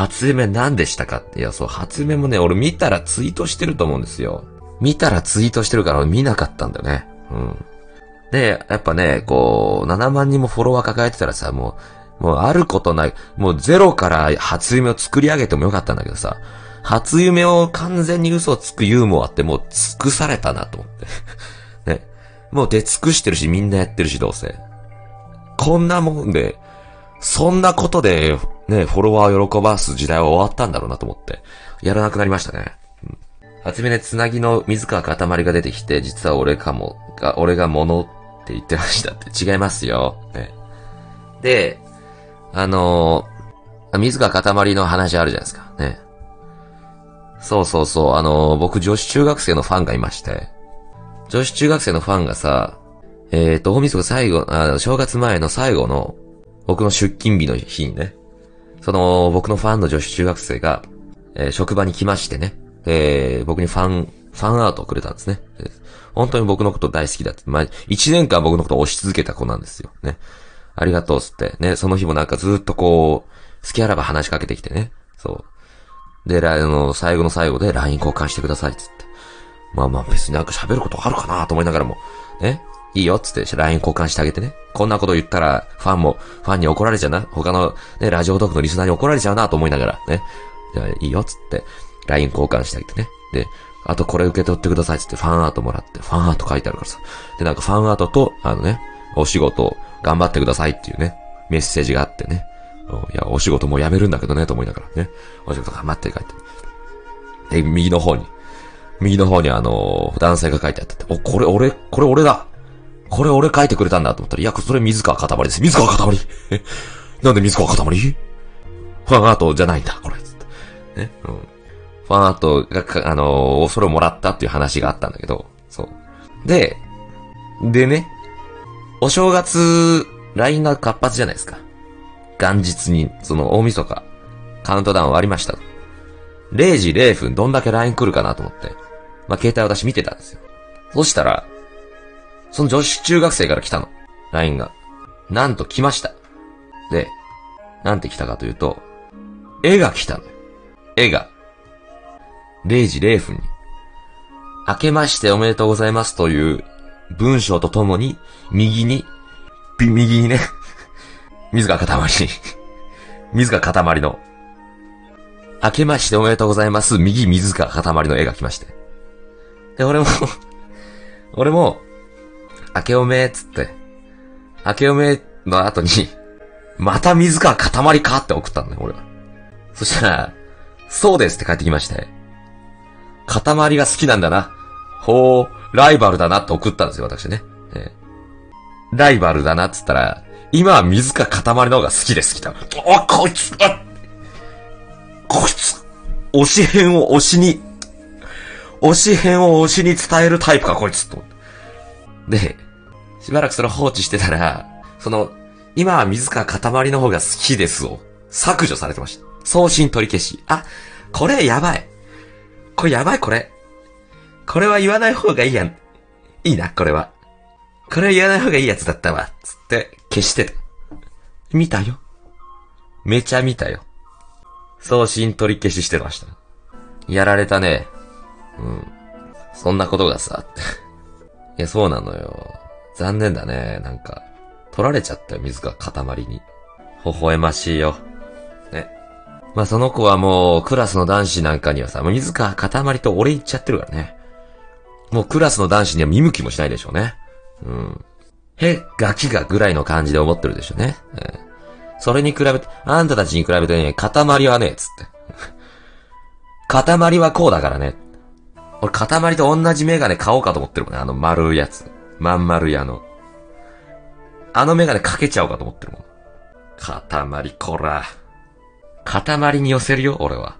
初夢何でしたかって。いや、そう、初夢もね、俺見たらツイートしてると思うんですよ。見たらツイートしてるから見なかったんだよね。うん。で、やっぱね、こう、7万人もフォロワー抱えてたらさ、もう、もうあることない、もうゼロから初夢を作り上げてもよかったんだけどさ、初夢を完全に嘘をつくユーモアってもう尽くされたなと思って。ね。もう出尽くしてるし、みんなやってるし、どうせ。こんなもんで、そんなことで、ね、フォロワーを喜ばす時代は終わったんだろうなと思って、やらなくなりましたね。うん。初めね、つなぎの水川かたまりが出てきて、実は俺かも、が、俺が物って言ってましたって違いますよ。ね。で、あのー、水川かたまりの話あるじゃないですか。ね。そうそうそう、あのー僕女子中学生のファンがいまして、女子中学生のファンがさ、えーと、大晦日最後、あ正月前の最後の、僕の出勤日の日にね、その、僕のファンの女子中学生が、えー職場に来ましてね、で、僕にファン、ファンアートをくれたんですね。本当に僕のこと大好きだって。まあ、一年間僕のことを推し続けた子なんですよ。ね。ありがとうっつって。ね、その日もなんかずっとこう、好きあらば話しかけてきてね。そう。で、あの、最後の最後で LINE 交換してくださいっつって。まあまあ別になんか喋ることあるかなと思いながらも、ね。いいよっつって LINE 交換してあげてね。こんなこと言ったらファンも、ファンに怒られちゃうな。他のね、ラジオトークのリスナーに怒られちゃうなと思いながら、ね。じゃあいいよつって、LINE 交換してあげてね。で、あとこれ受け取ってくださいつってファンアートもらって、ファンアート書いてあるからさ。で、なんかファンアートと、あのね、お仕事頑張ってくださいっていうね、メッセージがあってね。いや、お仕事もう辞めるんだけどね、と思いながらね。お仕事頑張って書いて。で、右の方に、右の方にあの、男性が書いてあってて、お、これ俺、これ俺だこれ俺書いてくれたんだと思ったら、いや、それ水川かたまりです。水川かたまりなんで水川かたまり？ファンアートじゃないんだ、これ。ね。うん。ファンアートが、あのーそれをもらったっていう話があったんだけど、そう。で、でね、お正月、LINE が活発じゃないですか。元日に、その大晦日、カウントダウン終わりました。0時0分どんだけ LINE 来るかなと思って、まあ、携帯私見てたんですよ。そしたら、その女子中学生から来たの。LINE が。なんと来ました。で、なんて来たかというと、絵が来たの。絵が。0時0分に。明けましておめでとうございますという文章とともに、右に、び右にね、水が塊。水が塊の。明けましておめでとうございます。右水が塊の絵が来まして。で、俺も、俺も、明けおめっつって、明けおめの後に、また水が塊かって送ったんだよ、俺は。そしたら、そうですって帰ってきまして、塊が好きなんだな。ほう、ライバルだなって送ったんですよ、私ね。ええライバルだなっつったら、今は水か塊の方が好きです、来た。あ、こいつ、あこいつ、推し編を推しに、推し編を推しに伝えるタイプか、こいつ、と。で、しばらくそれ放置してたら、その、今は水か塊の方が好きですを削除されてました。送信取り消し。あ、これやばい。これやばい、これ。これは言わない方がいいやん。いいな、これは。これは言わない方がいいやつだったわ。つって、消してた。見たよ。めちゃ見たよ。送信取り消ししてました。やられたね。うん。そんなことがさ、いや、そうなのよ。残念だね。なんか、取られちゃったよ、水が塊に。微笑ましいよ。ね。まあ、その子はもう、クラスの男子なんかにはさ、もう水川塊と俺言っちゃってるからね。もうクラスの男子には見向きもしないでしょうね。うん。へ、ガキがぐらいの感じで思ってるでしょうね。ええそれに比べて、あんたたちに比べてね、塊はね、つって。塊はこうだからね。俺、塊と同じメガネ買おうかと思ってるもんね。あの丸いやつ。まん丸いあの。あのメガネかけちゃおうかと思ってるもん。塊、こら。塊に寄せるよ、俺は。